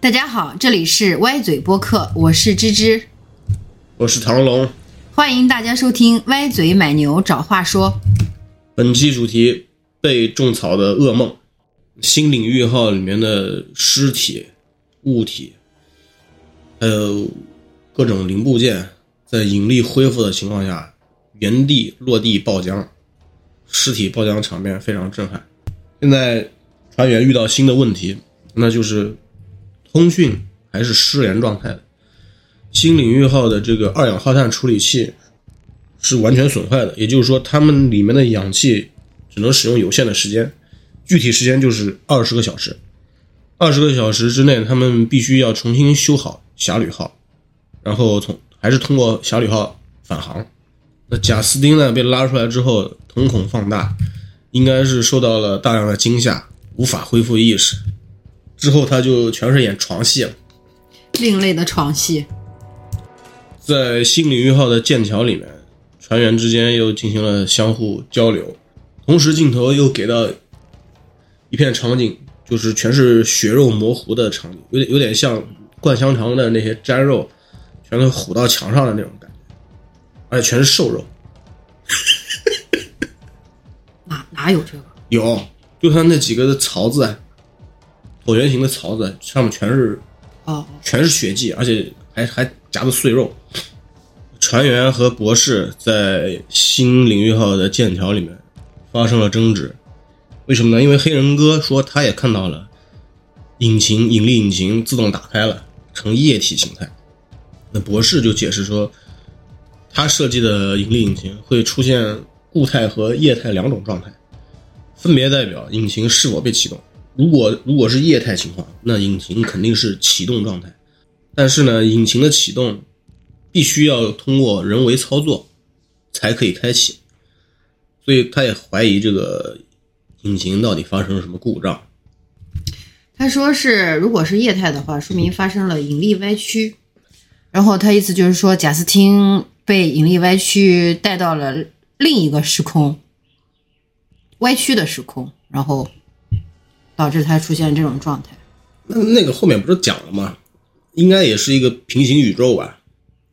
大家好，这里是歪嘴播客，我是芝芝，我是唐龙。欢迎大家收听《歪嘴买牛找话说》。本期主题：被种草的噩梦。新领域号里面的尸体、物体，还有各种零部件，在引力恢复的情况下，原地落地爆浆，尸体爆浆场面非常震撼。现在船员遇到新的问题，那就是通讯还是失联状态的。新领域号的这个二氧化碳处理器是完全损坏的，也就是说，它们里面的氧气只能使用有限的时间，具体时间就是二十个小时。二十个小时之内，他们必须要重新修好侠侣号，然后从还是通过侠侣号返航。那贾斯汀呢，被拉出来之后，瞳孔放大，应该是受到了大量的惊吓，无法恢复意识。之后他就全是演床戏了。另类的床戏。在新领域号的剑桥里面，船员之间又进行了相互交流，同时镜头又给到一片场景，就是全是血肉模糊的场景，有点有点像灌香肠的那些粘肉，全都糊到墙上的那种感觉，而且全是瘦肉。哪哪有这个？有，就他那几个的槽子，椭圆形的槽子上面全是哦，全是血迹，而且还还夹着碎肉。船员和博士在新领域号的剑桥里面发生了争执，为什么呢？因为黑人哥说他也看到了引擎引力引擎自动打开了，呈液体形态。那博士就解释说，他设计的引力引擎会出现固态和液态两种状态，分别代表引擎是否被启动。如果如果是液态情况，那引擎肯定是启动状态。但是呢，引擎的启动必须要通过人为操作才可以开启，所以他也怀疑这个引擎到底发生了什么故障。他说是，如果是液态的话，说明发生了引力歪曲。然后他意思就是说，贾斯汀被引力歪曲带到了另一个时空，歪曲的时空，然后导致他出现这种状态。那那个后面不是讲了吗？应该也是一个平行宇宙吧？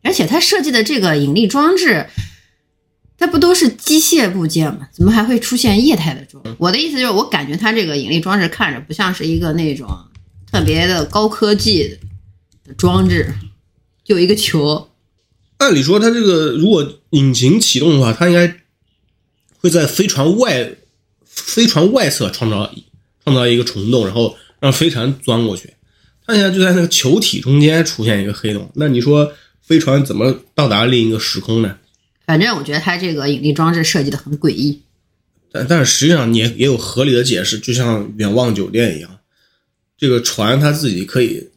而且他设计的这个引力装置，它不都是机械部件吗？怎么还会出现液态的装？我的意思就是，我感觉它这个引力装置看着不像是一个那种特别的高科技的装置，就一个球。按理说，它这个如果引擎启动的话，它应该会在飞船外飞船外侧创造创造一个虫洞，然后让飞船钻过去。它现在就在那个球体中间出现一个黑洞，那你说飞船怎么到达另一个时空呢？反正我觉得它这个引力装置设计的很诡异。但但是实际上也也有合理的解释，就像远望酒店一样，这个船它自己可以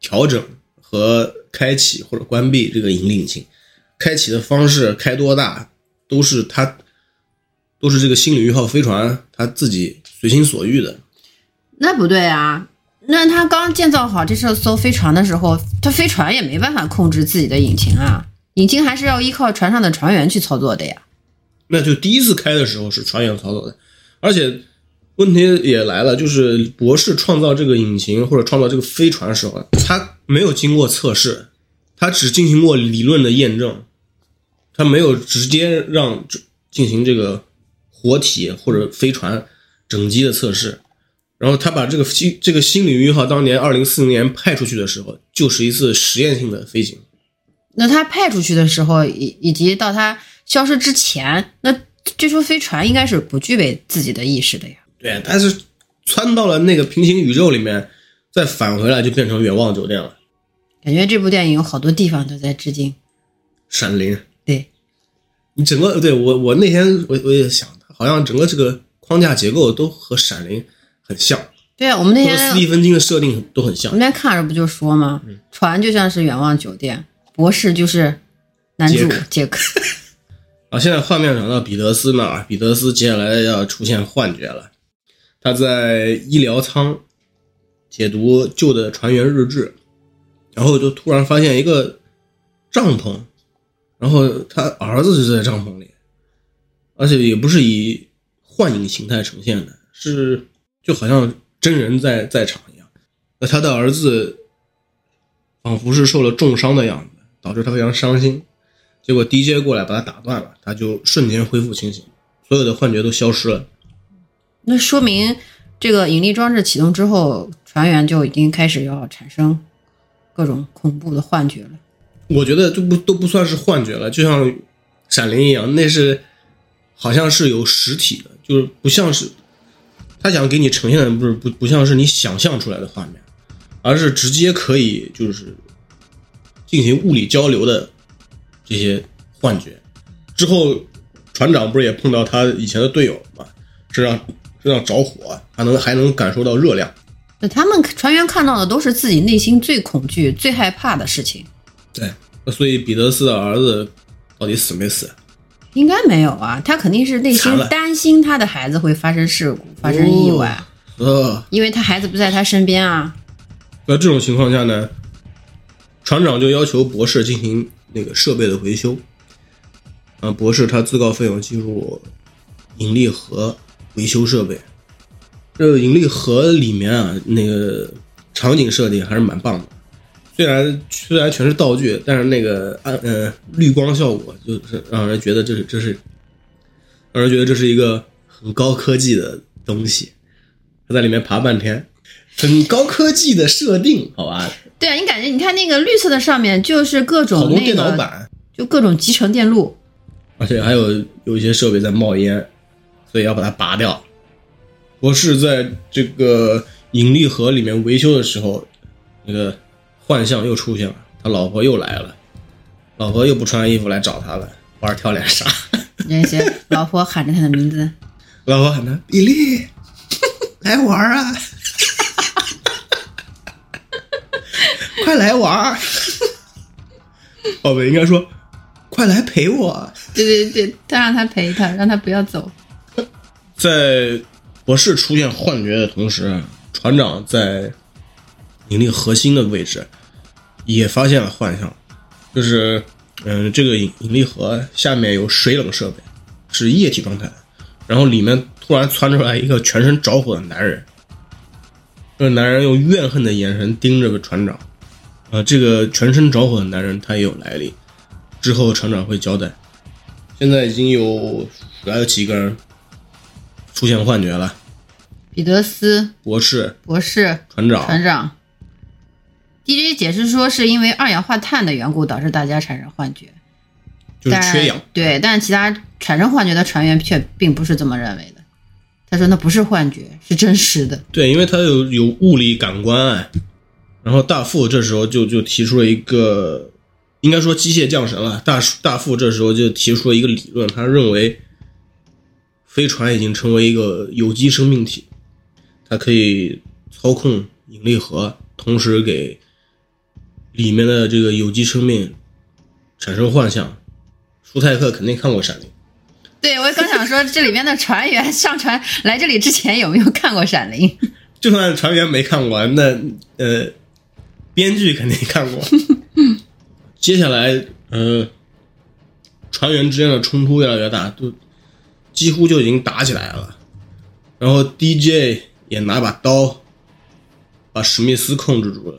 调整和开启或者关闭这个引力引擎，开启的方式开多大都是它都是这个新领域号飞船他自己随心所欲的。那不对啊！那他刚建造好这艘飞船的时候，他飞船也没办法控制自己的引擎啊，引擎还是要依靠船上的船员去操作的呀。那就第一次开的时候是船员操作的，而且问题也来了，就是博士创造这个引擎或者创造这个飞船的时候，他没有经过测试，他只进行过理论的验证，他没有直接让进行这个活体或者飞船整机的测试。然后他把这个新这个新领域号当年二零四零年派出去的时候，就是一次实验性的飞行。那他派出去的时候，以以及到他消失之前，那这艘飞船应该是不具备自己的意识的呀。对，但是窜到了那个平行宇宙里面，再返回来就变成远望酒店了。感觉这部电影有好多地方都在致敬《闪灵》。对，你整个对我我那天我我也想，好像整个这个框架结构都和《闪灵》。很像，对啊，我们那天斯蒂芬金的设定都很像。我们那天看着不就说吗？船就像是远望酒店，博士就是男主杰克。啊，现在画面转到彼得斯那儿，彼得斯接下来要出现幻觉了。他在医疗舱解读旧的船员日志，然后就突然发现一个帐篷，然后他儿子就在帐篷里，而且也不是以幻影形态呈现的，是。就好像真人在在场一样，那他的儿子仿佛是受了重伤的样子，导致他非常伤心。结果 DJ 过来把他打断了，他就瞬间恢复清醒，所有的幻觉都消失了。那说明这个引力装置启动之后，船员就已经开始要产生各种恐怖的幻觉了。我觉得这不都不算是幻觉了，就像《闪灵》一样，那是好像是有实体的，就是不像是他想给你呈现的不是不不像是你想象出来的画面，而是直接可以就是进行物理交流的这些幻觉。之后船长不是也碰到他以前的队友了吗？身上身上着火，他能还能感受到热量。那他们船员看到的都是自己内心最恐惧、最害怕的事情。对，所以彼得斯的儿子到底死没死？应该没有啊，他肯定是内心担心他的孩子会发生事故、发生意外，呃，因为他孩子不在他身边啊。那这种情况下呢，船长就要求博士进行那个设备的维修。啊，博士他自告奋勇进入引力盒维修设备。这个引力盒里面啊，那个场景设定还是蛮棒的。虽然虽然全是道具，但是那个暗呃绿光效果就是让人觉得这是这是让人觉得这是一个很高科技的东西。他在里面爬半天，很高科技的设定，好吧？对啊，你感觉你看那个绿色的上面就是各好多种那个，电脑板，就各种集成电路。而且还有有一些设备在冒烟，所以要把它拔掉。博士在这个引力盒里面维修的时候，那个幻象又出现了，他老婆又来了，老婆又不穿衣服来找他了，玩跳脸杀。那些老婆喊着他的名字，老婆喊他比利，来玩啊，快来玩。哦，不，应该说快来陪我。对对对，他让他陪他，让他不要走。在博士出现幻觉的同时，船长在引力核心的位置也发现了幻象，就是嗯、这个引引力盒下面有水冷设备，是液体状态，然后里面突然窜出来一个全身着火的男人，这个男人用怨恨的眼神盯着船长，啊、这个全身着火的男人他也有来历，之后船长会交代。现在已经有来了几个人出现幻觉了，彼得斯博士、博士、船长，船长。DJ 解释说，是因为二氧化碳的缘故导致大家产生幻觉，就是缺氧。对，但其他产生幻觉的船员却并不是这么认为的。他说那不是幻觉，是真实的。对，因为他有有物理感官哎。然后大副这时候就就提出了一个，应该说机械降神了。大大副这时候就提出了一个理论，他认为飞船已经成为一个有机生命体，它可以操控引力核，同时给里面的这个有机生命产生幻象。舒泰克肯定看过《闪灵》。对，我刚想说，这里面的船员上船来这里之前有没有看过《闪灵》？就算船员没看过，那呃，编剧肯定看过。接下来，呃，船员之间的冲突越来越大，都几乎就已经打起来了。然后 DJ 也拿把刀把史密斯控制住了。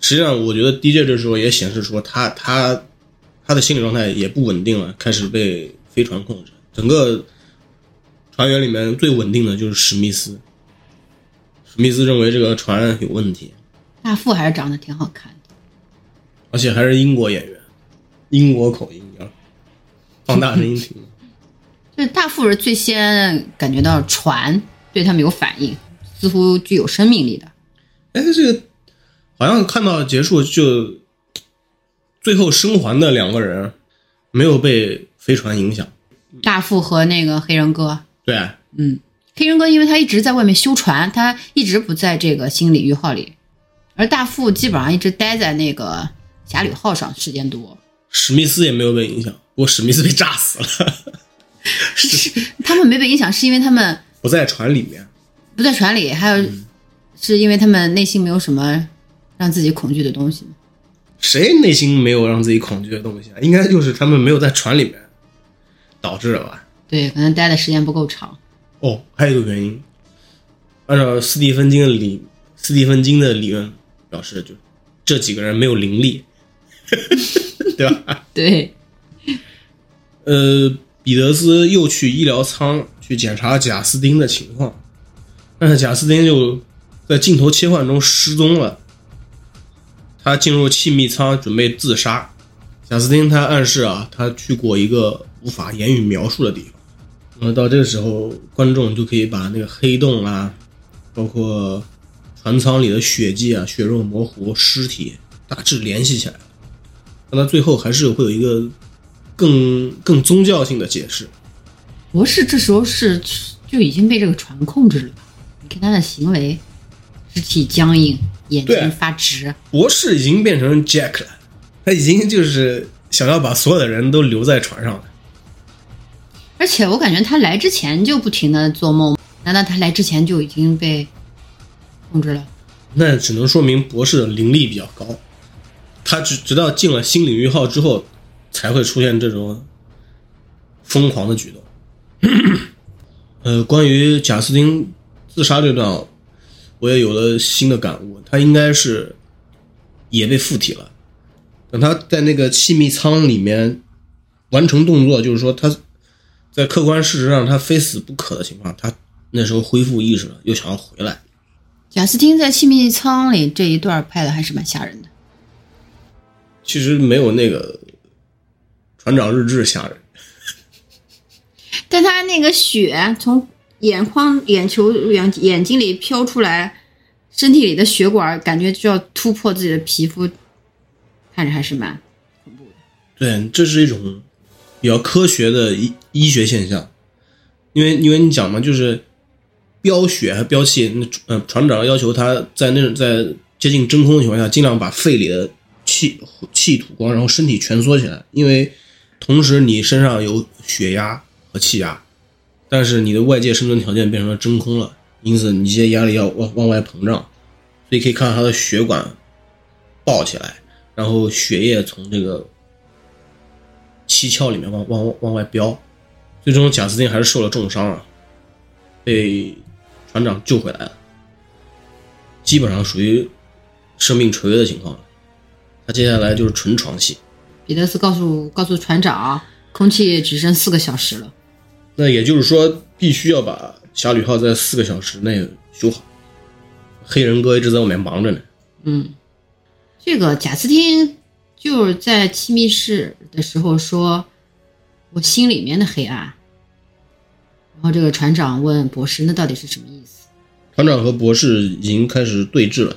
实际上，我觉得 DJ 这时候也显示出他他他的心理状态也不稳定了，开始被飞船控制。整个船员里面最稳定的就是史密斯。史密斯认为这个船有问题，大副还是长得挺好看的。而且还是英国演员，英国口音啊，放大声音听。就是大副是最先感觉到船对他们有反应，似乎具有生命力的。哎，这个好像看到结束就最后生还的两个人没有被飞船影响。大副和那个黑人哥，对，啊嗯，黑人哥因为他一直在外面修船，他一直不在这个新鲤鱼号里，而大副基本上一直待在那个侠侣号上时间多。史密斯也没有被影响，不过史密斯被炸死了，是。他们没被影响，是因为他们不在船里面。不在船里，还有嗯。是因为他们内心没有什么让自己恐惧的东西。谁内心没有让自己恐惧的东西啊？应该就是他们没有在船里面导致的吧？对，可能待的时间不够长。哦，还有一个原因，按照斯蒂芬金的理斯蒂芬金的理论表示，就这几个人没有灵力，对吧？对，呃，彼得斯又去医疗舱去检查贾斯汀的情况，但是贾斯汀就在镜头切换中失踪了。他进入气密舱准备自杀。贾斯汀他暗示啊，他去过一个无法言语描述的地方。那么到这个时候，观众就可以把那个黑洞啊，包括船舱里的血迹啊、血肉模糊、尸体大致联系起来。但他最后还是会有一个更更宗教性的解释。博士这时候是就已经被这个船控制了吧？你看他的行为，肢体僵硬，眼睛发直。博士已经变成 Jack 了，他已经就是想要把所有的人都留在船上了。而且我感觉他来之前就不停的做梦，难道他来之前就已经被控制了？那只能说明博士的灵力比较高。他直直到进了新领域号之后，才会出现这种疯狂的举动。呃，关于贾斯汀自杀这段，我也有了新的感悟。他应该是也被附体了。等他在那个气密舱里面完成动作，就是说他。在客观事实上，他非死不可的情况，他那时候恢复意识了，又想要回来。贾斯汀在气密舱里这一段拍的还是蛮吓人的。其实没有那个船长日志吓人，但他那个血从眼眶、眼球、眼眼睛里飘出来，身体里的血管感觉就要突破自己的皮肤，看着还是蛮恐怖的。对，这是一种。比较科学的医医学现象，因为因为你讲嘛，就是飙血和飙气，那呃船长要求他在那种在接近真空的情况下，尽量把肺里的气气吐光，然后身体蜷缩起来，因为同时你身上有血压和气压，但是你的外界生存条件变成了真空了，因此你这些压力要往往外膨胀，所以可以看到他的血管爆起来，然后血液从这个。七窍里面往往往外飙，最终贾斯汀还是受了重伤啊，被船长救回来了，基本上属于生命垂危的情况了。他接下来就是纯床戏。彼得斯告诉告诉船长，空气只剩四个小时了。那也就是说，必须要把侠侣号在四个小时内修好。黑人哥一直在外面忙着呢。嗯，这个贾斯汀。就是在气密室的时候说，我心里面的黑暗。然后这个船长问博士：“那到底是什么意思？”船长和博士已经开始对峙了，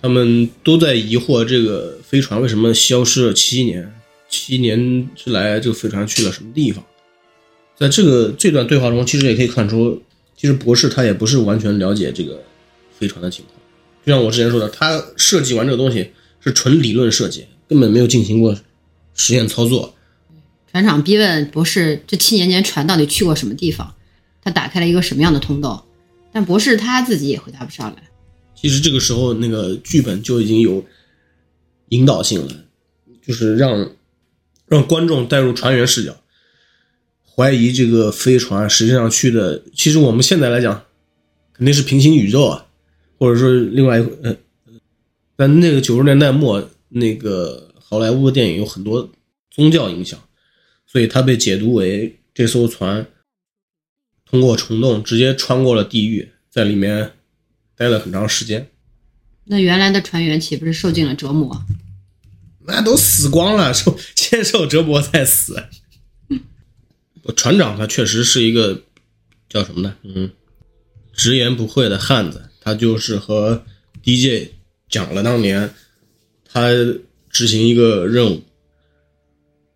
他们都在疑惑这个飞船为什么消失了七年，七年之来这个飞船去了什么地方。在这个这段对话中，其实也可以看出，其实博士他也不是完全了解这个飞船的情况。就像我之前说的，他设计完这个东西是纯理论设计。根本没有进行过实验操作。船长逼问博士：“这七年间船到底去过什么地方？他打开了一个什么样的通道？”但博士他自己也回答不上来。其实这个时候，那个剧本就已经有引导性了，就是让让观众带入船员视角，怀疑这个飞船实际上去的。其实我们现在来讲，肯定是平行宇宙啊，或者说另外一呃，但那个九十年代末。那个好莱坞的电影有很多宗教影响，所以它被解读为这艘船通过虫洞直接穿过了地狱，在里面待了很长时间。那原来的船员岂不是受尽了折磨？那都死光了，受先受折磨再死。船长他确实是一个叫什么呢？嗯，直言不讳的汉子。他就是和 DJ 讲了当年。他执行一个任务，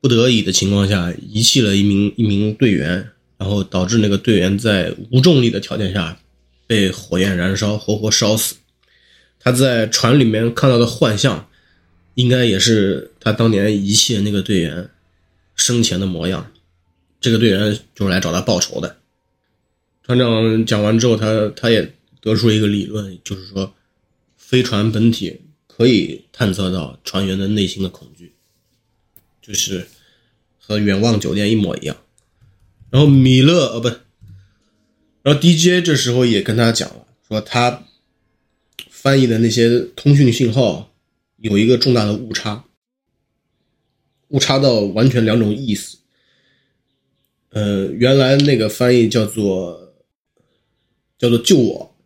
不得已的情况下遗弃了一名一名队员，然后导致那个队员在无重力的条件下被火焰燃烧，活活烧死。他在船里面看到的幻象，应该也是他当年遗弃的那个队员生前的模样。这个队员就是来找他报仇的。船长讲完之后，他他也得出一个理论，就是说飞船本体。可以探测到船员的内心的恐惧，就是和远望酒店一模一样。然后米勒呃不，然后 DJ 这时候也跟他讲了，说他翻译的那些通讯信号有一个重大的误差，误差到完全两种意思。呃，原来那个翻译叫做叫做救我，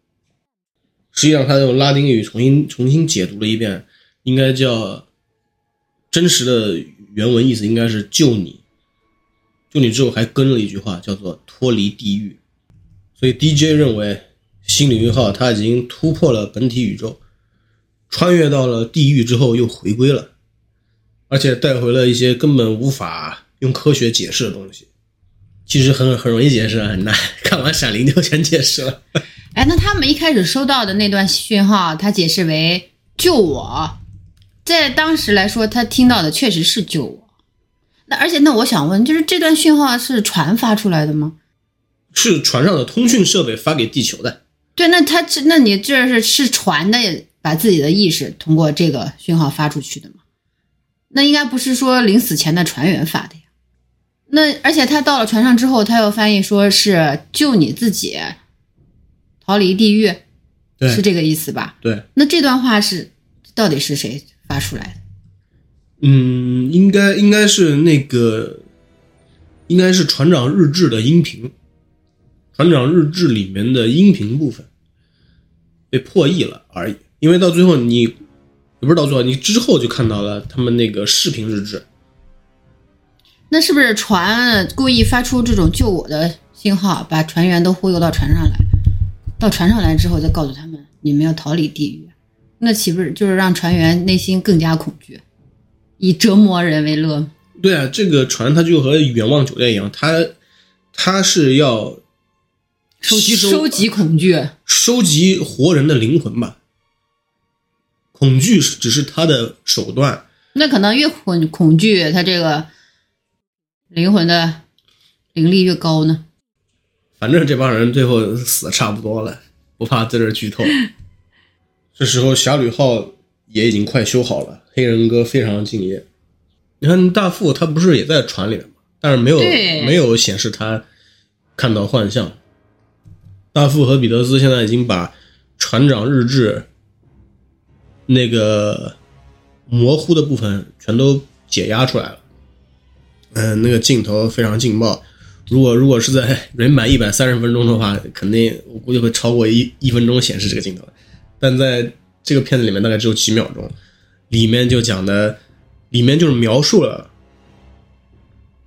实际上他用拉丁语重新重新解读了一遍，应该叫真实的原文意思应该是救你，救你之后还跟了一句话叫做脱离地狱，所以 DJ 认为新领域号它已经突破了本体宇宙，穿越到了地狱之后又回归了，而且带回了一些根本无法用科学解释的东西。其实很很容易解释，很难。看完《闪灵》就全解释了。哎，那他们一开始收到的那段讯号，他解释为“救我”，在当时来说，他听到的确实是“救我”。那而且，那我想问，就是这段讯号是船发出来的吗？是船上的通讯设备发给地球的。对，那他这，那你这是是船的把自己的意识通过这个讯号发出去的吗？那应该不是说临死前的船员发的呀。那而且他到了船上之后，他又翻译说是救你自己，逃离地狱，对，是这个意思吧？对。那这段话是到底是谁发出来的？嗯，应该应该是那个，应该是船长日志的音频，船长日志里面的音频部分被破译了而已。因为到最后你，也不是到最后，你之后就看到了他们那个视频日志。那是不是船故意发出这种救我的信号，把船员都忽悠到船上来？到船上来之后，再告诉他们你们要逃离地狱，那岂不是就是让船员内心更加恐惧，以折磨人为乐？对啊，这个船它就和远望酒店一样，它它是要收集收集恐惧，收集活人的灵魂吧？恐惧只是他的手段。那可能越恐恐惧，他这个。灵魂的灵力越高呢？反正这帮人最后死的差不多了，不怕在这剧透。这时候侠侣号也已经快修好了，黑人哥非常敬业。你看大副他不是也在船里面吗？但是没有没有显示他看到幻象。大副和彼得斯现在已经把船长日志那个模糊的部分全都解压出来了。嗯，那个镜头非常劲爆。如果如果是在人版一百三十分钟的话，肯定我估计会超过一一分钟显示这个镜头。但在这个片子里面大概只有几秒钟，里面就讲的，里面就是描述了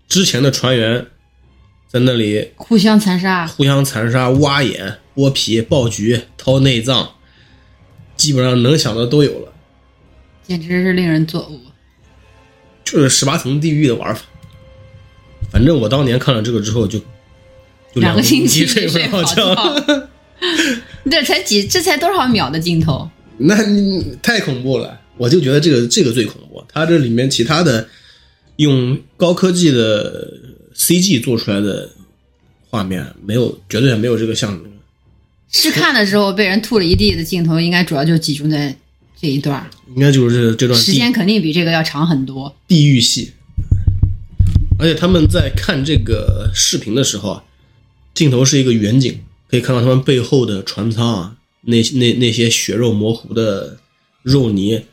之前的船员在那里互相残杀、互相残杀、挖眼、剥皮、爆菊、掏内脏，基本上能想的都有了，简直是令人作呕。就是十八层地狱的玩法。反正我当年看了这个之后，就就两个星期睡不着觉。这才几，这才多少秒的镜头？那太恐怖了！我就觉得这个这个最恐怖。它这里面其他的用高科技的 CG 做出来的画面，没有，绝对没有这个像。试看的时候被人吐了一地的镜头，应该主要就集中在这一段。应该就是这段时间肯定比这个要长很多。地狱戏。而且他们在看这个视频的时候啊，镜头是一个远景，可以看到他们背后的船舱啊，那那那些血肉模糊的肉泥，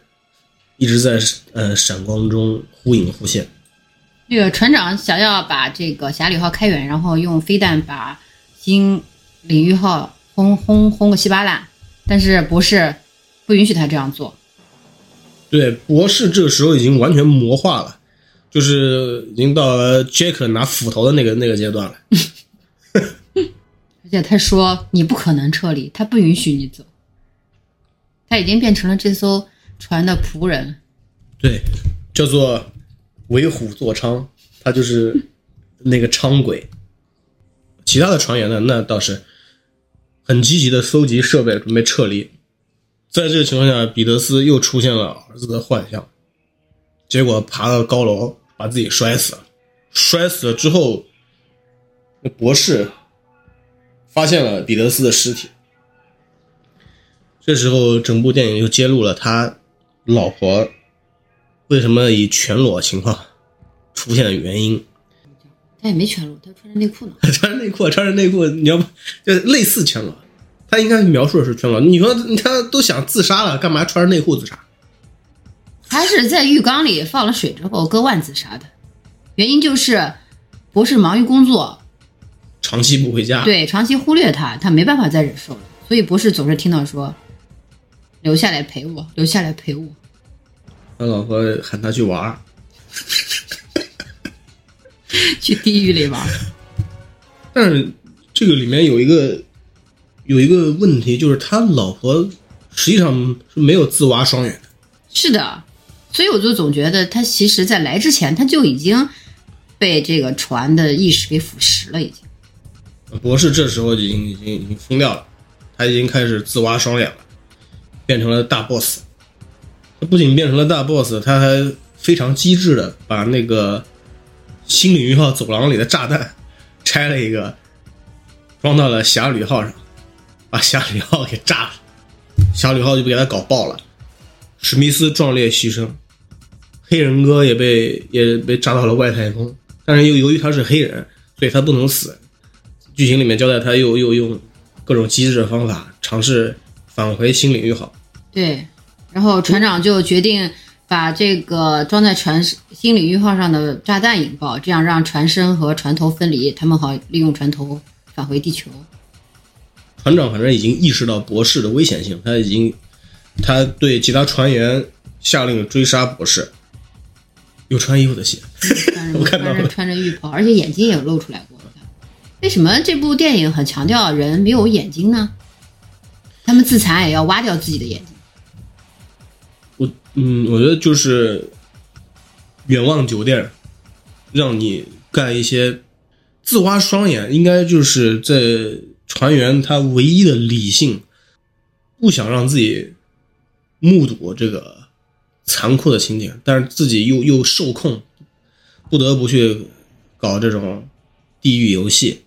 一直在呃闪光中忽隐忽现。那个船长想要把这个侠侣号开远，然后用飞弹把新领域号轰轰轰个稀巴烂，但是博士不允许他这样做。对，博士这个时候已经完全魔化了。就是已经到了杰克拿斧头的那个那个阶段了，而且他说你不可能撤离，他不允许你走，他已经变成了这艘船的仆人，对，叫做为虎作伥，他就是那个伥鬼。其他的船员呢，那倒是很积极的搜集设备，准备撤离。在这个情况下，彼得斯又出现了儿子的幻象，结果爬到高楼。把自己摔死了，摔死了之后，那博士发现了彼得斯的尸体。这时候，整部电影又揭露了他老婆为什么以全裸情况出现的原因。他也没全裸，他穿着内裤呢。穿着内裤，穿着内裤，你要不就类似全裸？他他应该描述的是全裸。你说他都想自杀了，干嘛穿着内裤自杀？他是在浴缸里放了水之后割腕子啥的，原因就是博士忙于工作，长期不回家，对，长期忽略他，他没办法再忍受了，所以博士总是听到说留下来陪我，留下来陪我。他老婆喊他去玩儿，去地狱里玩。但是这个里面有一个有一个问题，就是他老婆实际上是没有自挖双眼的。是的，所以我就总觉得他其实在来之前他就已经被这个船的意识给腐蚀了，已经。博士这时候已经已经已经疯掉了，他已经开始自挖双眼了，变成了大 boss。他不仅变成了大 boss，他还非常机智的把那个新领域号走廊里的炸弹拆了一个，装到了侠侣号上，把侠侣号给炸了，侠侣号就被给他搞爆了。史密斯壮烈牺牲，黑人哥也被也被炸到了外太空，但是又由于他是黑人，所以他不能死。剧情里面交代，他又又用各种机智的方法尝试返回新领域号。对，然后船长就决定把这个装在船新领域号上的炸弹引爆，这样让船身和船头分离，他们好利用船头返回地球。船长反正已经意识到博士的危险性，他已经他对其他船员下令追杀博士。有穿衣服的戏，穿着我看到穿着浴袍，而且眼睛也露出来过。为什么这部电影很强调人没有眼睛呢？他们自残也要挖掉自己的眼睛。我嗯，我觉得就是远望酒店，让你干一些自挖双眼，应该就是在船员他唯一的理性，不想让自己目睹这个残酷的情景，但是自己又又受控，不得不去搞这种地狱游戏，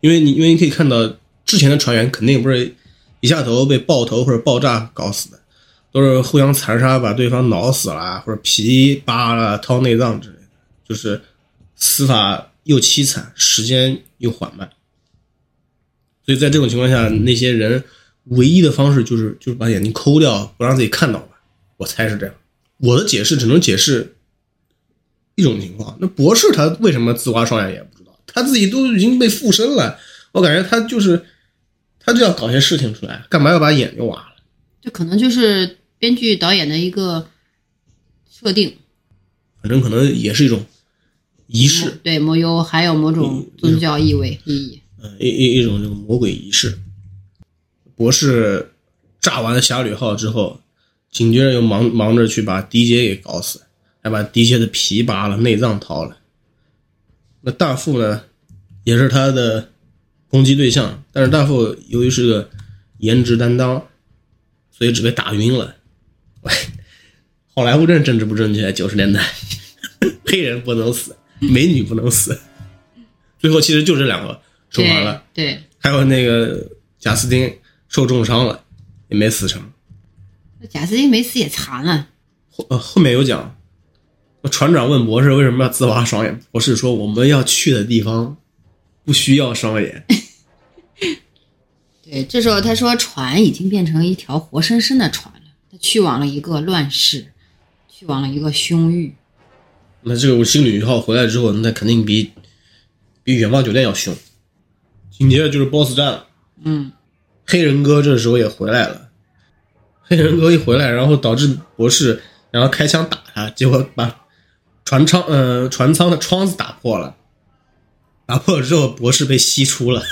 因为你因为你可以看到之前的船员肯定不是一下头被爆头或者爆炸搞死的。都是互相残杀，把对方挠死了，或者皮扒了、掏内脏之类的，就是死法又凄惨，时间又缓慢。所以在这种情况下，那些人唯一的方式就是就是把眼睛抠掉，不让自己看到吧。我猜是这样。我的解释只能解释一种情况。那博士他为什么自挖双眼也不知道，他自己都已经被附身了，我感觉他就是他就要搞些事情出来，干嘛要把眼睛挖了？这可能就是编剧导演的一个设定，反正可能也是一种仪式，对，某有还有某种宗教意味意义。嗯，一一一种这个魔鬼仪式。博士炸完了侠侣号之后，紧接着又忙忙着去把迪杰给搞死，还把迪杰的皮扒了，内脏掏了。那大副呢，也是他的攻击对象，但是大副由于是个颜值担当，所以只被打晕了。喂，好莱坞真是政治不正确，九十年代，黑人不能死，美女不能死，最后其实就这两个说完了。对，还有那个贾斯汀受重伤了，也没死成。对，贾斯汀没死也残了。后呃后面有讲，船长问博士为什么要自挖双眼，博士说我们要去的地方不需要双眼。对，这时候他说船已经变成一条活生生的船了，他去往了一个乱世，去往了一个凶域。那这个新领域号回来之后，那肯定比比远方酒店要凶。紧接着就是 BOSS 战了，嗯，黑人哥这时候也回来了。黑人哥一回来，然后导致博士然后开枪打他，结果把船舱呃船舱的窗子打破了。打破了之后，博士被吸出了，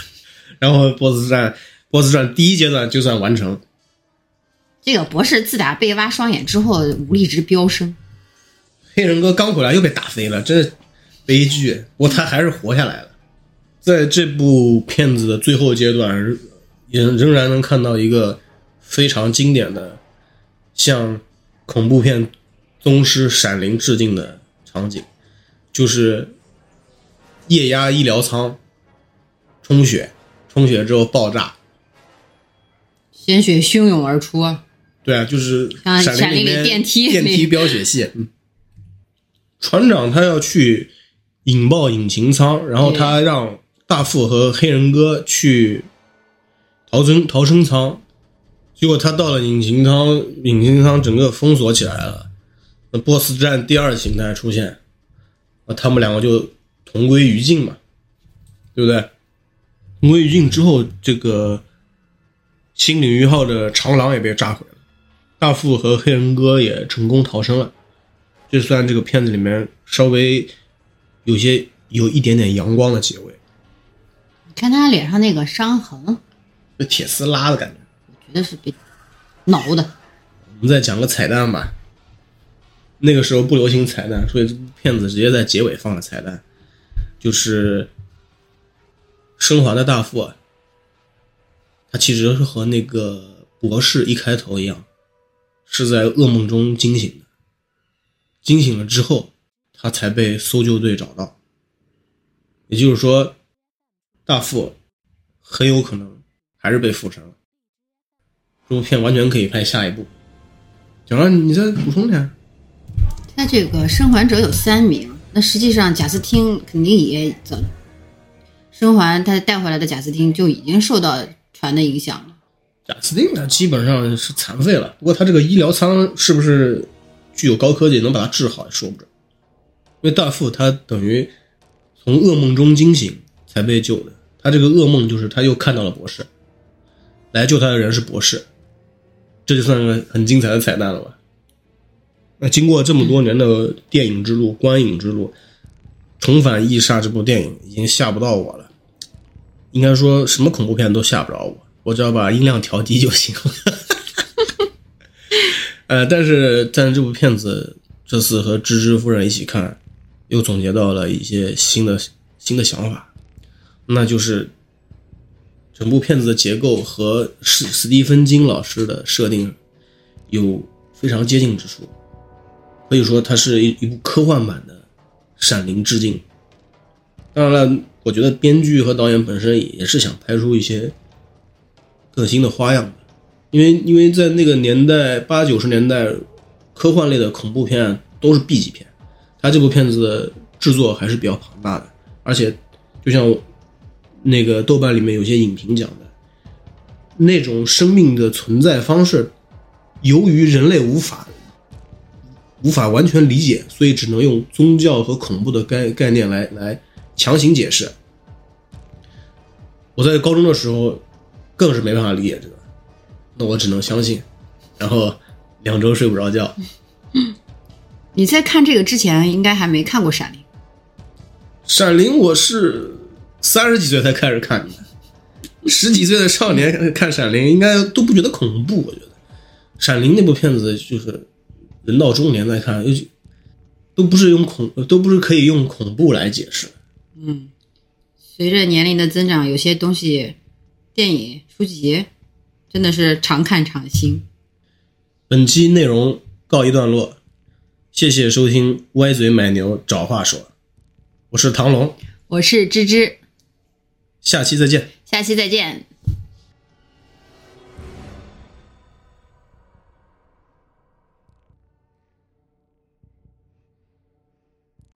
然后 BOSS 战 BOSS 战第一阶段就算完成。这个博士自打被挖双眼之后，武力值飙升。黑人哥刚回来又被打飞了，真是悲剧。不过他还是活下来了。在这部片子的最后阶段，仍仍然能看到一个非常经典的向恐怖片宗师《闪灵》致敬的场景，就是液压医疗舱充血，充血之后爆炸。鲜血汹涌而出。对啊，就是像闪闪灵里里面电梯里电梯飙血戏。嗯，船长他要去引爆引擎舱，然后他让大副和黑人哥去逃生逃生舱，结果他到了引擎舱，引擎舱整个封锁起来了。那 BOSS 战第二形态出现，那他们两个就同归于尽嘛，对不对？同归于尽之后，这个新领域号的长廊也被炸毁了，大副和黑人哥也成功逃生了。这算这个片子里面稍微有些有一点点阳光的结尾。你看他脸上那个伤痕，被铁丝拉的感觉。我觉得是被挠的。我们再讲个彩蛋吧。那个时候不流行彩蛋，所以这部片子直接在结尾放了彩蛋，就是升华的大副啊，他其实是和那个博士一开头一样，是在噩梦中惊醒的。惊醒了之后，他才被搜救队找到。也就是说，大副很有可能还是被附身了。这部片完全可以拍下一部。讲完，你再补充点。他这个生还者有三名，那实际上贾斯汀肯定也走，生还他带回来的贾斯汀就已经受到船的影响了。贾斯汀他，基本上是残废了，不过他这个医疗舱是不是具有高科技，能把他治好也说不准。因为大副他等于从噩梦中惊醒才被救的，他这个噩梦就是他又看到了博士，来救他的人是博士，这就算个很精彩的彩蛋了吧。那经过这么多年的电影之路、观影之路，重返《异煞》这部电影已经吓不到我了。应该说什么恐怖片都吓不着我，我只要把音量调低就行了。呃，但是在这部片子这次和芝芝夫人一起看，又总结到了一些新的新的想法，那就是整部片子的结构和史史蒂芬金老师的设定有非常接近之处。可以说，它是一一部科幻版的《闪灵》致敬。当然了，我觉得编剧和导演本身也是想拍出一些更新的花样的，因为因为在那个年代，八九十年代，科幻类的恐怖片都是 B 级片，他这部片子的制作还是比较庞大的，而且就像那个豆瓣里面有些影评讲的，那种生命的存在方式，由于人类无法。无法完全理解，所以只能用宗教和恐怖的概概念来来强行解释。我在高中的时候更是没办法理解这个，那我只能相信，然后两周睡不着觉。你在看这个之前，应该还没看过《闪灵》。《闪灵》我是三十几岁才开始看的，十几岁的少年看《闪灵》应该都不觉得恐怖。我觉得《闪灵》那部片子就是。人到中年再看，又都不是用恐，都不是可以用恐怖来解释。嗯，随着年龄的增长，有些东西，电影、书籍，真的是常看常新。本期内容告一段落，谢谢收听《歪嘴买牛找话说》，我是唐龙，我是芝芝，下期再见，下期再见。